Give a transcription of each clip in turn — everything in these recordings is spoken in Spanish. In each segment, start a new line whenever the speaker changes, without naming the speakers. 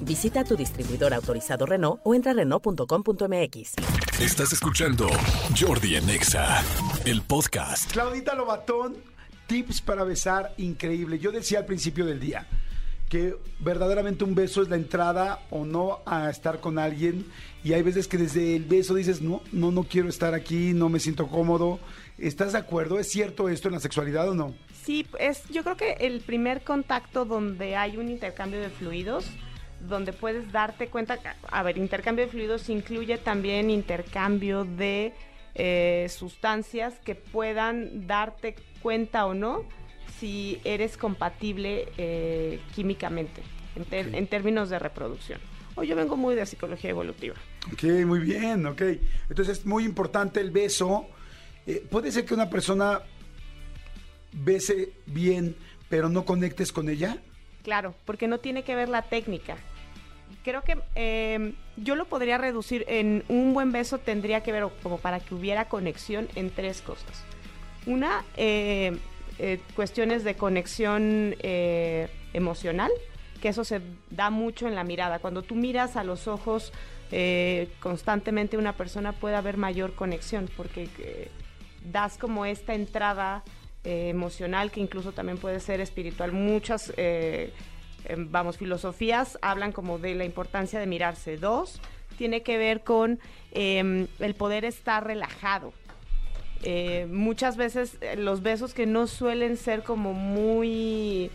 Visita tu distribuidor autorizado Renault o entra a Renault.com.mx.
Estás escuchando Jordi en Exa, el podcast.
Claudita Lobatón, tips para besar increíble. Yo decía al principio del día que verdaderamente un beso es la entrada o no a estar con alguien y hay veces que desde el beso dices, no, no, no quiero estar aquí, no me siento cómodo. ¿Estás de acuerdo? ¿Es cierto esto en la sexualidad o no?
Sí, es, yo creo que el primer contacto donde hay un intercambio de fluidos, donde puedes darte cuenta, a ver, intercambio de fluidos incluye también intercambio de eh, sustancias que puedan darte cuenta o no si eres compatible eh, químicamente en, términos de reproducción. O yo vengo muy de psicología evolutiva.
Ok, muy bien, ok. Entonces es muy importante el beso. Eh, puede ser que una persona bese bien, pero no conectes con ella.
Claro, porque no tiene que ver la técnica. Creo que eh, yo lo podría reducir en un buen beso tendría que ver como para que hubiera conexión en tres cosas. Una, eh, eh, cuestiones de conexión eh, emocional, que eso se da mucho en la mirada. Cuando tú miras a los ojos eh, constantemente una persona puede haber mayor conexión porque das como esta entrada eh, emocional que incluso también puede ser espiritual. Muchas, eh, em, vamos, filosofías hablan como de la importancia de mirarse. Dos, tiene que ver con em, el poder estar relajado. Eh, muchas veces los besos que no suelen ser como muy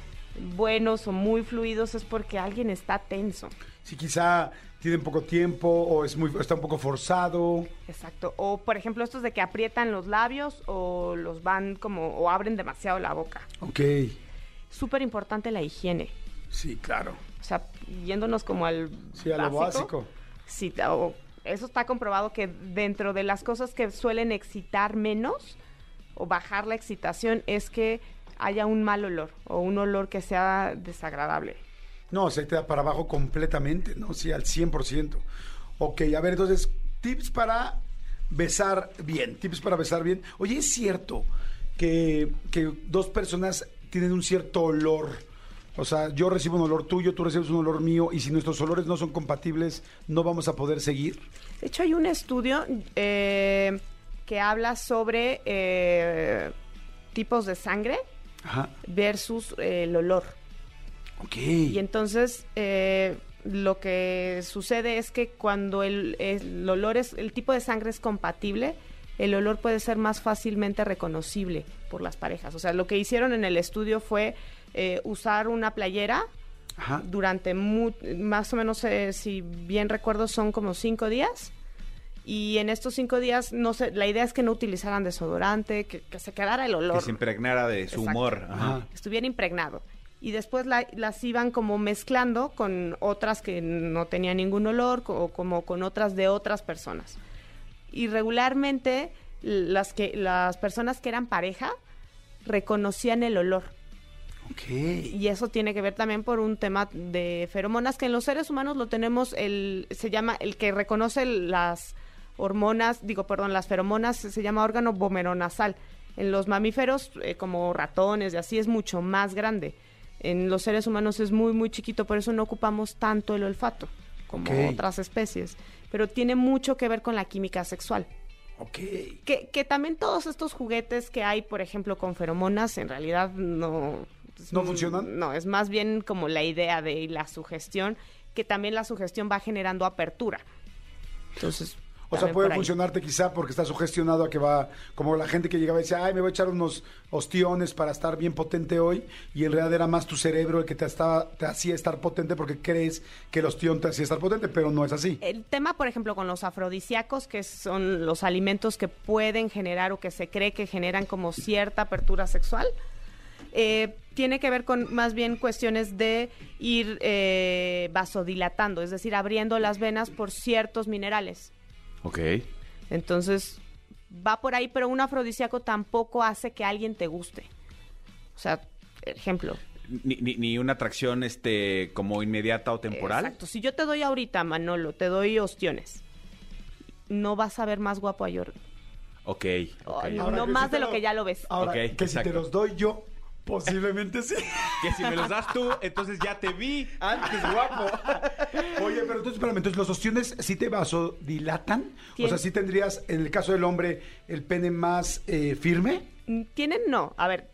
buenos o muy fluidos es porque alguien está tenso.
Si quizá tienen poco tiempo o es muy, está un poco forzado.
Exacto. O por ejemplo estos de que aprietan los labios o los van como o abren demasiado la boca.
Ok,
Súper importante la higiene.
sí, claro.
O sea, yéndonos como al
Sí, a lo básico.
Sí, o- eso está comprobado que dentro de las cosas que suelen excitar menos o bajar la excitación es que haya un mal olor o un olor que sea desagradable.
No, se te da para abajo completamente, ¿no? Sí, al 100%. Ok, a ver, entonces, tips para besar bien, tips para besar bien. Oye, ¿es cierto que, que dos personas tienen un cierto olor? O sea, yo recibo un olor tuyo, tú recibes un olor mío, y si nuestros olores no son compatibles, no vamos a poder seguir.
De hecho, hay un estudio eh, que habla sobre eh, tipos de sangre
Ajá,
versus eh, el olor.
ok.
Y entonces eh, lo que sucede es que cuando el, el olor es, el tipo de sangre es compatible, el olor puede ser más fácilmente reconocible por las parejas. O sea, lo que hicieron en el estudio fue eh, usar una playera
Ajá.
durante mu- más o menos, eh, si bien recuerdo, son como cinco días. Y en estos cinco días, no sé, la idea es que no utilizaran desodorante, que, que se quedara el olor
Que se impregnara de su
Exacto.
humor. Ajá.
Estuviera impregnado. Y después la- las iban como mezclando con otras que no tenían ningún olor co- o como con otras de otras personas. Y regularmente las, que, las personas que eran pareja reconocían el olor.
Ok.
Y eso tiene que ver también por un tema de feromonas que en los seres humanos lo tenemos, el, se llama el que reconoce las hormonas, digo, perdón, las feromonas se llama órgano vomeronasal. En los mamíferos, eh, como ratones y así, es mucho más grande. En los seres humanos es muy, muy chiquito, por eso no ocupamos tanto el olfato como otras especies. Pero tiene mucho que ver con la química sexual.
Ok.
Que, que también todos estos juguetes que hay, por ejemplo, con feromonas, en realidad no...
¿No funcionan?
No, es más bien como la idea de la sugestión, que también la sugestión va generando apertura. Entonces...
O sea, puede funcionarte quizá porque está sugestionado a que va, como la gente que llegaba y decía, ay, me voy a echar unos ostiones para estar bien potente hoy, y en realidad era más tu cerebro el que te, estaba, te hacía estar potente porque crees que el ostión te hacía estar potente, pero no es así.
El tema, por ejemplo, con los afrodisíacos, que son los alimentos que pueden generar o que se cree que generan como cierta apertura sexual, eh, tiene que ver con más bien cuestiones de ir eh, vasodilatando, es decir, abriendo las venas por ciertos minerales.
Ok.
Entonces, va por ahí, pero un afrodisíaco tampoco hace que alguien te guste. O sea, ejemplo.
Ni, ni- ni una atracción este como inmediata o temporal.
Exacto. Si yo te doy ahorita, Manolo, te doy ostiones, no vas a ver más guapo a Jordi.
Ok. ok.
Ay,
Ahora
no más de lo
lo-
que ya lo ves.
Ahora,
Ok,
que si te los doy yo, posiblemente sí.
Que si me los das tú, entonces ya te vi antes, guapo.
Oye, pero entonces, espérame, entonces los ostiones sí te vasodilatan. O sea, sí tendrías, en el caso del hombre, el pene más eh, firme.
Mm, Tienen, no, a ver,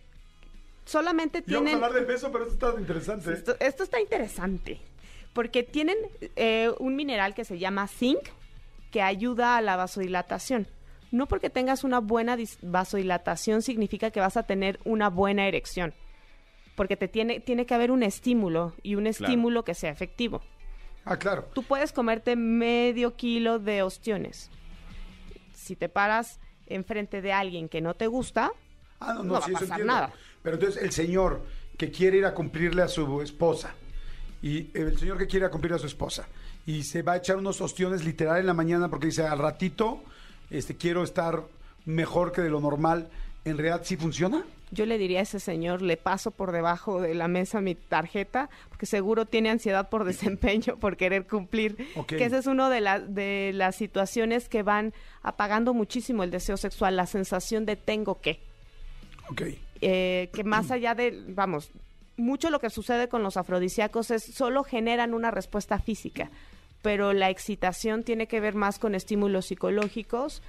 solamente
Y vamos a
tienen...
hablar del beso, pero esto está interesante.
Esto, esto está interesante, porque tienen eh, un mineral que se llama zinc, que ayuda a la vasodilatación. No porque tengas una buena vasodilatación significa que vas a tener una buena erección, porque te tiene, tiene que haber un estímulo y un estímulo que sea efectivo.
Ah, claro.
Tú puedes comerte medio kilo de ostiones. Si te paras enfrente de alguien que no te gusta,
Ah, no, no,
no va
sí,
a
eso
pasar
entiendo.
nada.
Pero entonces el señor que quiere ir a cumplirle a su esposa y el señor que quiere ir a cumplir a su esposa y se va a echar unos ostiones literal en la mañana porque dice al ratito este quiero estar mejor que de lo normal, ¿en realidad sí funciona?
Yo le diría a ese señor, le paso por debajo de la mesa mi tarjeta, porque seguro tiene ansiedad por desempeño, por querer cumplir. Que esa es una de, la- de las situaciones que van apagando muchísimo el deseo sexual, la sensación de tengo que.
Ok.
Eh, que más allá de, vamos, mucho lo que sucede con los afrodisíacos es solo generan una respuesta física, pero la excitación tiene que ver más con estímulos psicológicos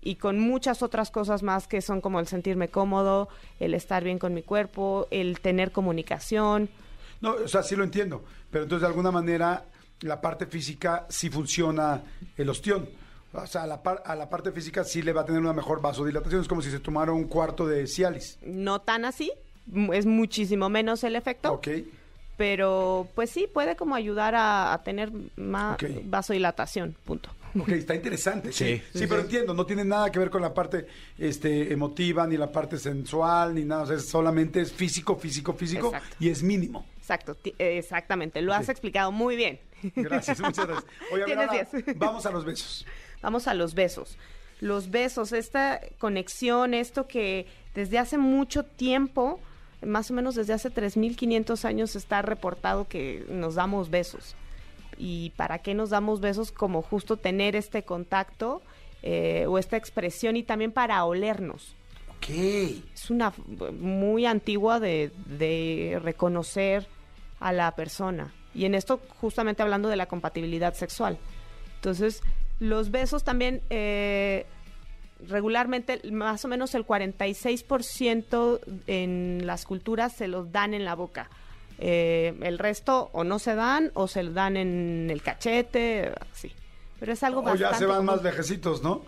y con muchas otras cosas más que son como el sentirme cómodo, el estar bien con mi cuerpo, el tener comunicación.
No, o sea, sí lo entiendo, pero entonces de alguna manera la parte física sí funciona el ostión. O sea, a la, par- a la parte física sí le va a tener una mejor vasodilatación. Es como si se tomara un cuarto de Cialis.
No tan así, es muchísimo menos el efecto,
Ok.
Pero pues sí, puede como ayudar a, a tener más
Ok.
vasodilatación, punto.
Ok, está interesante. Sí,
Sí,
sí,
sí,
pero
sí.
entiendo, no tiene nada que ver con la parte este, emotiva, ni la parte sensual, ni nada. O sea, es solamente es físico, físico, físico
Exacto.
y es mínimo.
Exacto, eh, exactamente, lo has explicado muy bien.
Gracias, muchas gracias. Oye,
Tienes
ahora,
diez.
vamos a los besos.
Vamos a los besos. Los besos, esta conexión, esto que desde hace mucho tiempo, más o menos desde hace 3.500 años está reportado que nos damos besos. ¿Y para qué nos damos besos? Como justo tener este contacto eh, o esta expresión y también para olernos.
Ok.
Es una muy antigua de, de reconocer a la persona. Y en esto justamente hablando de la compatibilidad sexual. Entonces, los besos también, eh, regularmente, más o menos el 46% en las culturas se los dan en la boca. Eh, el resto o no se dan o se lo dan en el cachete, así. Pero es algo
O
bastante
ya se van
común.
más vejecitos, ¿no?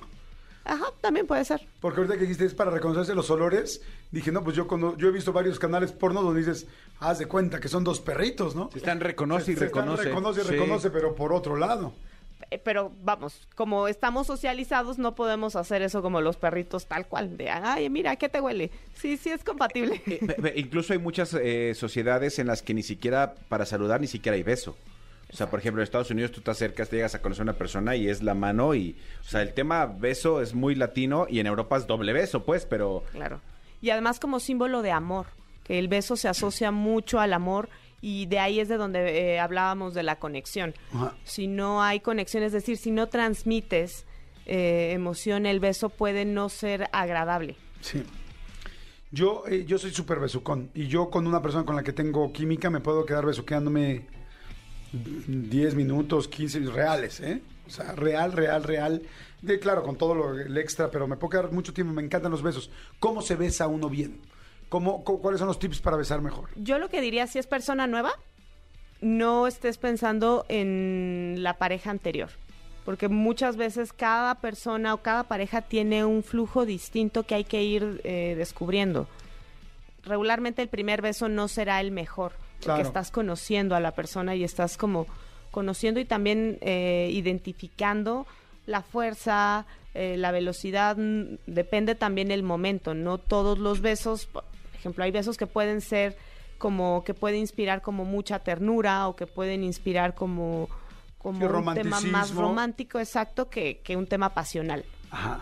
Ajá, también puede ser.
Porque ahorita que dijiste es para reconocerse los olores, dije, no, pues yo cuando yo he visto varios canales porno donde dices, haz de cuenta que son dos perritos, ¿no?
Se están reconoce y
Se están
reconoce.
reconoce y
Sí.
reconoce, pero por otro lado.
Eh, pero vamos, como estamos socializados, no podemos hacer eso como los perritos tal cual, de, ay, mira, ¿qué te huele? Sí, sí es compatible.
Eh, ve, Incluso hay muchas eh, sociedades en las que ni siquiera para saludar ni siquiera hay beso. O sea, por ejemplo, en Estados Unidos tú te acercas, te llegas a conocer a una persona y es la mano y, o sea, el tema beso es muy latino y en Europa es doble beso, pues, pero
Claro. Y además como símbolo de amor, que el beso se asocia mucho al amor y de ahí es de donde eh, hablábamos de la conexión.
Ajá.
Si no hay conexión, es decir, si no transmites eh, emoción, el beso puede no ser agradable.
Sí. Yo, eh, yo soy súper besucón. Y yo con una persona con la que tengo química me puedo quedar besuqueándome 10 minutos, 15 reales, ¿eh? O sea, real, real, real. De, claro, con todo lo, el extra, pero me puedo quedar mucho tiempo. Me encantan los besos. ¿Cómo se besa uno bien? ¿Cómo, cu- ¿Cuáles son los tips para besar mejor?
Yo lo que diría, si es persona nueva, no estés pensando en la pareja anterior. Porque muchas veces cada persona o cada pareja tiene un flujo distinto que hay que ir eh, descubriendo. Regularmente el primer beso no será el mejor, porque
Claro.
estás conociendo a la persona y estás como conociendo y también eh, identificando la fuerza, eh, la velocidad, mm, depende también el momento. No todos los besos, ejemplo, hay besos que pueden ser como que puede inspirar como mucha ternura o que pueden inspirar como como un tema más romántico exacto que, que un tema pasional.
Ajá.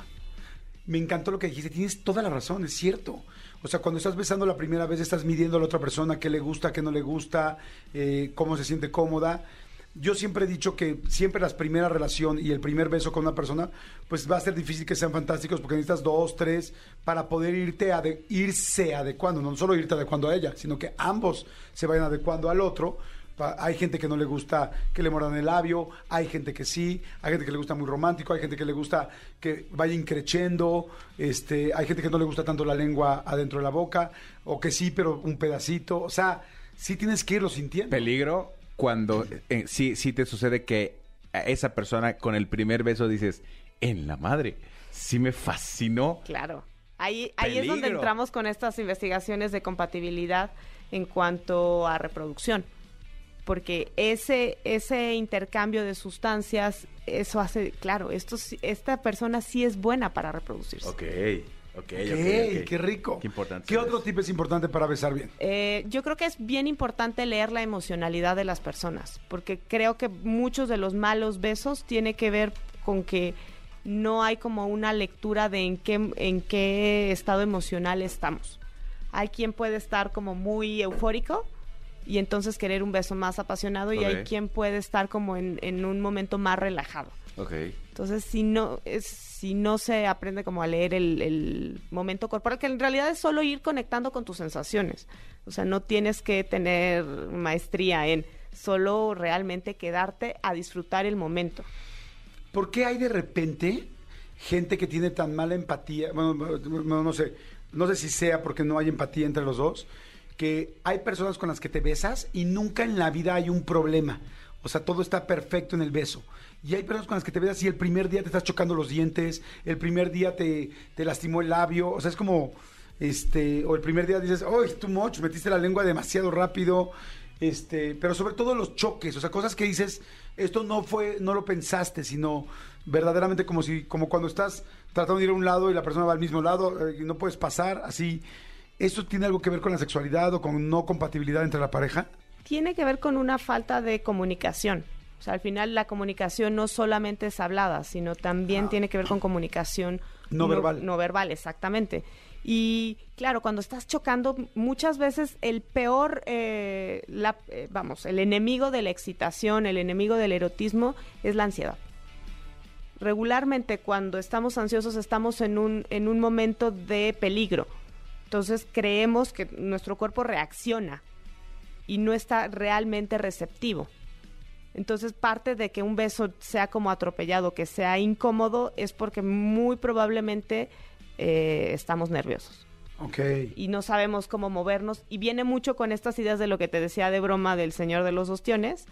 Me encantó lo que dijiste, tienes toda la razón, es cierto. O sea, cuando estás besando la primera vez, estás midiendo a la otra persona qué le gusta, qué no le gusta, eh, cómo se siente cómoda. Yo siempre he dicho que siempre las primeras relación y el primer beso con una persona, pues va a ser difícil que sean fantásticos porque necesitas dos, tres para poder irte ade- irse adecuando, no solo irte adecuando a ella, sino que ambos se vayan adecuando al otro. Hay gente que no le gusta que le mordan el labio, hay gente que sí, hay gente que le gusta muy romántico, hay gente que le gusta que vaya increchendo, este, hay gente que no le gusta tanto la lengua adentro de la boca, o que sí, pero un pedacito. O sea, sí tienes que irlo sintiendo.
Peligro cuando eh, sí, sí te sucede que a esa persona con el primer beso dices, en la madre, sí me fascinó.
Claro. Ahí, ahí es donde entramos con estas investigaciones de compatibilidad en cuanto a reproducción. Porque ese, ese intercambio de sustancias, eso hace, claro, esto, esta persona sí es buena para reproducirse.
Ok, ok, ok.
¡Qué,
ok.
qué rico!
Qué importante.
¿Qué otro tip es importante para besar bien?
Eh, yo creo que es bien importante leer la emocionalidad de las personas, porque creo que muchos de los malos besos tiene que ver con que no hay como una lectura de en qué, en qué estado emocional estamos. Hay quien puede estar como muy eufórico y entonces querer un beso más apasionado y hay quien puede estar como en, en un momento más relajado.
Ok.
Entonces, si no, es, si no se aprende como a leer el, momento corporal, que en realidad es solo ir conectando con tus sensaciones. O sea, no tienes que tener maestría en solo realmente quedarte a disfrutar el momento.
¿Por qué hay de repente gente que tiene tan mala empatía? Bueno, no, no sé, no sé si sea porque no hay empatía entre los dos, que hay personas con las que te besas y nunca en la vida hay un problema. O sea, todo está perfecto en el beso. Y hay personas con las que te besas y el primer día te estás chocando los dientes, el primer día te, te lastimó el labio, o sea, es como, este, o el primer día dices, oh, too much, metiste la lengua demasiado rápido, este, pero sobre todo los choques, o sea, cosas que dices, esto no fue, no lo pensaste, sino verdaderamente como si, como cuando estás tratando de ir a un lado y la persona va al mismo lado eh, no puedes pasar, así. ¿Eso tiene algo que ver con la sexualidad o con no compatibilidad entre la pareja?
Tiene que ver con una falta de comunicación. O sea, al final la comunicación no solamente es hablada, sino también tiene que ver con comunicación
No verbal.
No verbal, exactamente. Y claro, cuando estás chocando, muchas veces el peor, eh, la- eh, vamos, el enemigo de la excitación, el enemigo del erotismo es la ansiedad. Regularmente cuando estamos ansiosos estamos en un, en un momento de peligro. Entonces creemos que nuestro cuerpo reacciona y no está realmente receptivo. Entonces parte de que un beso sea como atropellado, que sea incómodo, es porque muy probablemente eh, estamos nerviosos
Ok.
y no sabemos cómo movernos. Y viene mucho con estas ideas de lo que te decía de broma del Señor de los Ostiones,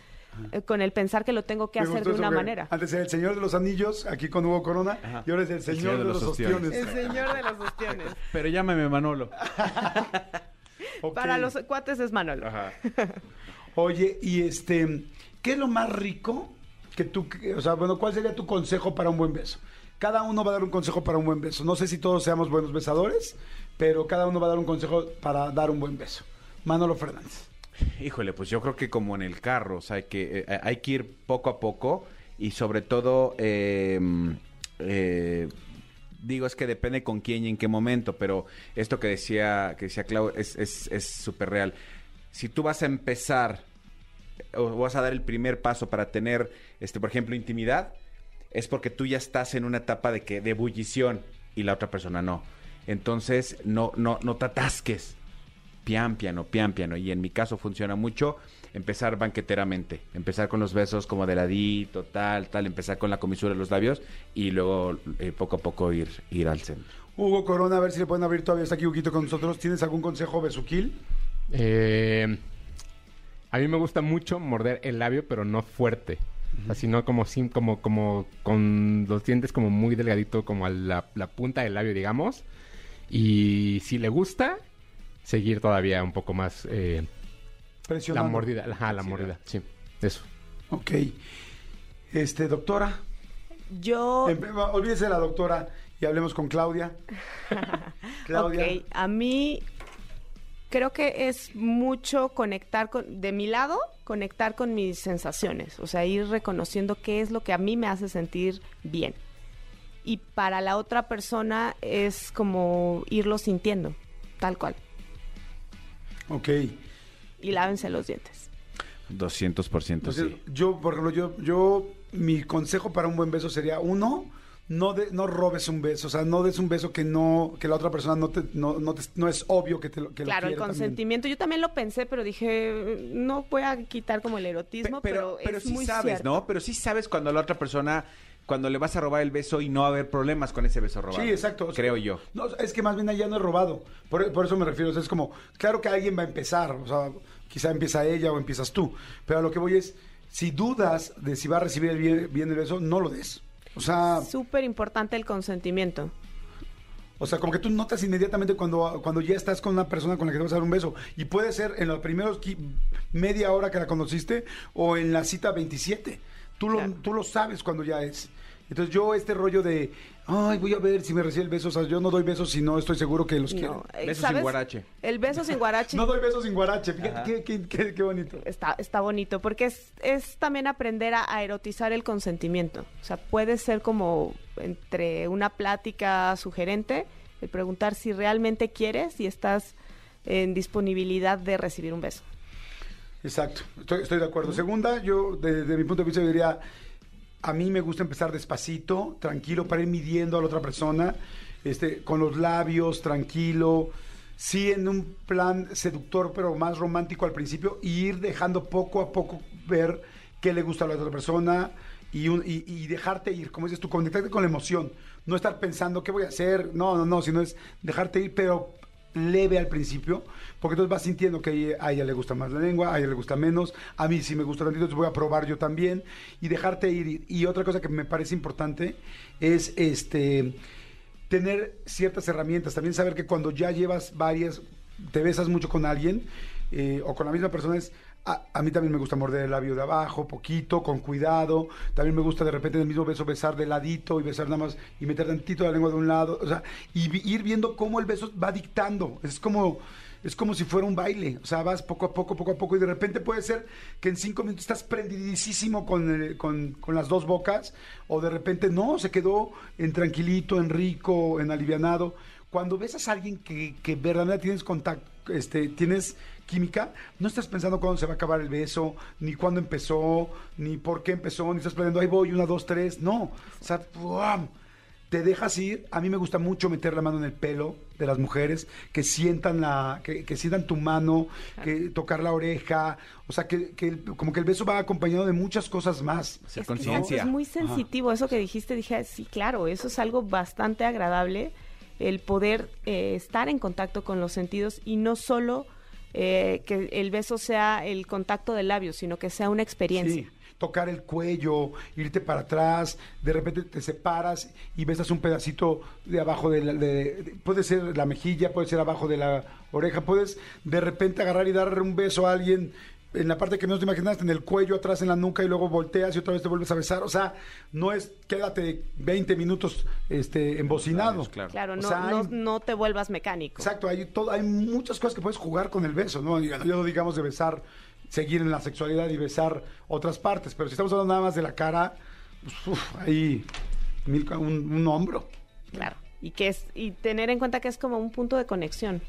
eh, con el pensar que lo tengo que
Me
hacer de una manera.
Antes era el Señor de los Anillos, aquí con Hugo Corona, y ahora es el Señor, de, los Ostiones.
El Señor de los Ostiones.
Pero llámame Manolo.
Para los cuates es Manolo.
Ajá.
Oye, y este, ¿qué es lo más rico que tú, o sea, bueno, cuál sería tu consejo para un buen beso? Cada uno va a dar un consejo para un buen beso. No sé si todos seamos buenos besadores, pero cada uno va a dar un consejo para dar un buen beso. Manolo Fernández.
Híjole, pues yo creo que como en el carro, o sea, hay que, eh, hay que ir poco a poco y sobre todo, eh, eh, digo, es que depende con quién y en qué momento, pero esto que decía, que decía Clau es súper real. Si tú vas a empezar o vas a dar el primer paso para tener, este, por ejemplo, intimidad, es porque tú ya estás en una etapa de que de ebullición y la otra persona no. Entonces, no, no, no te atasques. Pian piano, pian piano. Y en mi caso funciona mucho empezar banqueteramente. Empezar con los besos como de ladito, tal, tal. Empezar con la comisura de los labios y luego eh, poco a poco ir, ir al centro.
Hugo Corona, a ver si le pueden abrir todavía. Está aquí Huguito con nosotros. ¿Tienes algún consejo besuquil?
Eh, a mí me gusta mucho morder el labio, pero no fuerte. O sea, sino como, sin, como, como con los dientes como muy delgadito, como a la, la punta del labio, digamos. Y si le gusta, seguir todavía un poco más eh, la mordida. Ajá, la mordida, sí. Eso.
Ok. Este, doctora.
Yo...
Olvídese de la doctora y hablemos con Claudia. Claudia.
Ok, a mí creo que es mucho conectar con, de mi lado, conectar con mis sensaciones, o sea, ir reconociendo qué es lo que a mí me hace sentir bien. y para la otra persona es como irlo sintiendo, tal cual.
Ok.
Y lávense los dientes.
200%
Entonces,
sí.
yo, por ejemplo, yo, yo, mi consejo para un buen beso sería, uno, no, de, no robes un beso, o sea, no des un beso que no, que la otra persona no te, no, no, te- no es obvio que te lo que lo
Claro, el
también.
consentimiento. Yo también lo pensé, pero dije, no voy a quitar como el
Pe-
erotismo, pero,
pero
es
sí
muy
sabes,
cierto.
¿no? Pero sí sabes cuando la otra persona, cuando le vas a robar el beso y no va a haber problemas con ese beso robado.
Sí, exacto. o sea,
Creo yo.
No, es que más bien allá no es robado. Por, por eso me refiero. o sea, es como, claro que alguien va a empezar. O sea, quizá empieza ella o empiezas tú. Pero a lo que voy es, si dudas de si va a recibir el bien, bien el beso, no lo des. O sea,
Súper importante el consentimiento.
o sea, como que tú notas inmediatamente cuando, cuando ya estás con una persona con la que te vas a dar un beso. Y puede ser en los primeros media hora que la conociste o en la cita 27. Tú lo,
Claro.
tú lo sabes cuando ya es. Entonces yo este rollo de, ay, voy a ver si me recibe el beso. O sea, yo no doy besos si no estoy seguro que los quiero.
No, eh,
Besos
¿sabes?
sin guarache.
El beso sin guarache
No doy besos sin guarache. Fíjate qué, qué, qué- qué bonito.
está, está bonito, porque es, es también aprender a, a erotizar el consentimiento. O sea, puede ser como entre una plática sugerente, el preguntar si realmente quieres y estás en disponibilidad de recibir un beso.
Exacto, estoy, estoy de acuerdo. Segunda, yo desde mi punto de vista diría, a mí me gusta empezar despacito, tranquilo, para ir midiendo a la otra persona, este, con los labios, tranquilo, sí en un plan seductor, pero más romántico al principio, y ir dejando poco a poco ver qué le gusta a la otra persona y, un- y- y dejarte ir, como dices tú, conectarte con la emoción, no estar pensando qué voy a hacer, no, no, no, sino es dejarte ir, pero leve al principio, porque entonces vas sintiendo que a ella le gusta más la lengua, a ella le gusta menos, a mí sí me gusta tantito, entonces voy a probar yo también y dejarte ir. Y otra cosa que me parece importante es este tener ciertas herramientas, también saber que cuando ya llevas varias, te besas mucho con alguien eh, o con la misma persona es... A, mí también me gusta morder el labio de abajo, poquito, con cuidado. También me gusta de repente en el mismo beso besar de ladito y besar nada más y meter tantito la lengua de un lado. O sea, y ir viendo cómo el beso va dictando. Es como, es como si fuera un baile. O sea, vas poco a poco, poco a poco y de repente puede ser que en cinco minutos estás prendidísimo con, el- con, con las dos bocas o de repente no, se quedó en tranquilito, en rico, en alivianado. Cuando besas a alguien que, que verdaderamente tienes contacto, este, tienes química, no estás pensando cuándo se va a acabar el beso, ni cuándo empezó, ni por qué empezó, ni estás planeando, ahí voy, una, dos, tres, no. O sea, te dejas ir. A mí me gusta mucho meter la mano en el pelo de las mujeres, que sientan la, que, que sientan tu mano, que tocar la oreja, o sea, que, que el- como que el beso va acompañado de muchas cosas más.
Es que
conciencia.
Es muy sensitivo eso que dijiste. Dije, sí, claro, eso es algo bastante agradable, el poder eh, estar en contacto con los sentidos y no solo eh, que el beso sea el contacto de labios, sino que sea una experiencia.
Sí, tocar el cuello, irte para atrás, de repente te separas y besas un pedacito de abajo de, la, de- de- puede ser la mejilla, puede ser abajo de la oreja, puedes de repente agarrar y darle un beso a alguien en la parte que menos te imaginaste, en el cuello, atrás en la nuca y luego volteas y otra vez te vuelves a besar, o sea, no es quédate 20 minutos este embocinado.
Claro.
Claro,
O
no,
sea,
no,
hay-
no te vuelvas mecánico.
Exacto, hay, todo, hay muchas cosas que puedes jugar con el beso, ¿no? Ya no digamos de besar, seguir en la sexualidad y besar otras partes, pero si estamos hablando nada más de la cara, pues, uf, hay mil ca- un, un hombro.
Claro. Y que es, y tener en cuenta que es como un punto de conexión.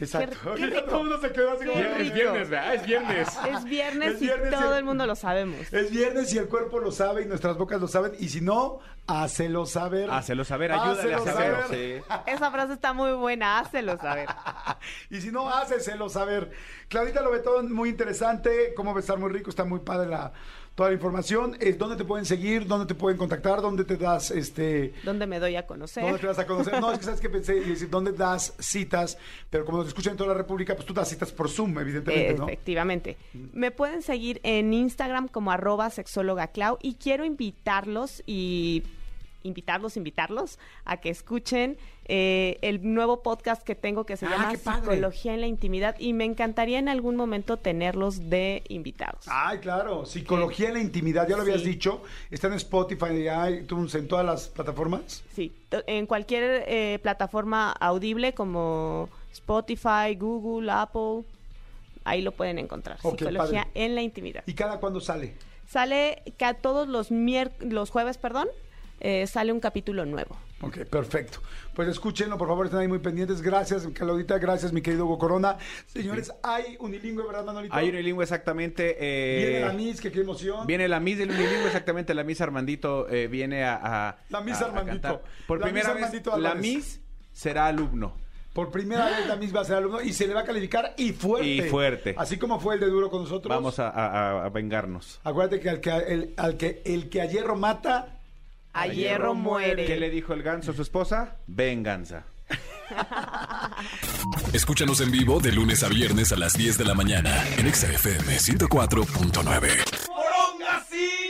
Exacto.
Qué- qué
Ya todo el mundo se quedó así como...
Es viernes, ¿verdad? Es viernes.
Es viernes,
Es
y todo
y-
el mundo lo sabemos.
Es viernes y el cuerpo lo sabe y nuestras bocas lo saben, y si no, hácelo saber.
Hácelo saber, ayúdale a saber.
saber.
sí.
Esa frase está muy buena, hácelo saber.
Y si no, háceselo saber. Claudita Lobetón, muy interesante. Cómo besar muy rico, está muy padre la, toda la información. Eh, ¿Dónde te pueden seguir? ¿Dónde te pueden contactar? ¿Dónde te das este...
¿Dónde me doy a conocer?
¿Dónde te vas a conocer? No, es que sabes que pensé y decir, ¿dónde das citas? Pero como nos escuchan en toda la República, pues tú das citas por Zoom, evidentemente, ¿no?
Efectivamente. Me pueden seguir en Instagram como arroba sexóloga Clau y quiero invitarlos y invitarlos, invitarlos a que escuchen eh, el nuevo podcast que tengo que se
Ah,
llama. Psicología en la Intimidad y me encantaría en algún momento tenerlos de invitados.
Ay, claro. Psicología en la intimidad, ya lo habías dicho. Está en Spotify, iTunes, en todas las plataformas.
Sí, en cualquier eh, plataforma audible como Spotify, Google, Apple, ahí lo pueden encontrar. Psicología
padre.
en la Intimidad.
¿Y cada cuándo sale?
Sale ca- todos los los jueves, perdón, eh, sale un capítulo nuevo.
Ok, perfecto. Pues escúchenlo, por favor, estén ahí muy pendientes. Gracias, Claudita, gracias, mi querido Hugo Corona. Señores, hay unilingüe, ¿verdad, Manolito?
Hay unilingüe exactamente. eh,
Viene la Miss, que qué emoción.
Viene la Miss del unilingüe, exactamente. La Miss Armandito eh, viene a, a-
La Miss
a-
Armandito.
Por
La
primera
Miss
vez, la. Miss será alumno.
Por primera vez la Miss va a ser alumno y se le va a calificar y fuerte.
Y fuerte.
Así como fue el de Duro con nosotros.
Vamos a, a- a vengarnos.
Acuérdate que al que, el, al que el que a hierro mata,
a, hierro, hierro muere.
¿Qué le dijo el ganso a su esposa? Venganza.
Escúchanos en vivo de lunes a viernes a las 10 de la mañana en XFM 104.9. ¡Poronga, sí!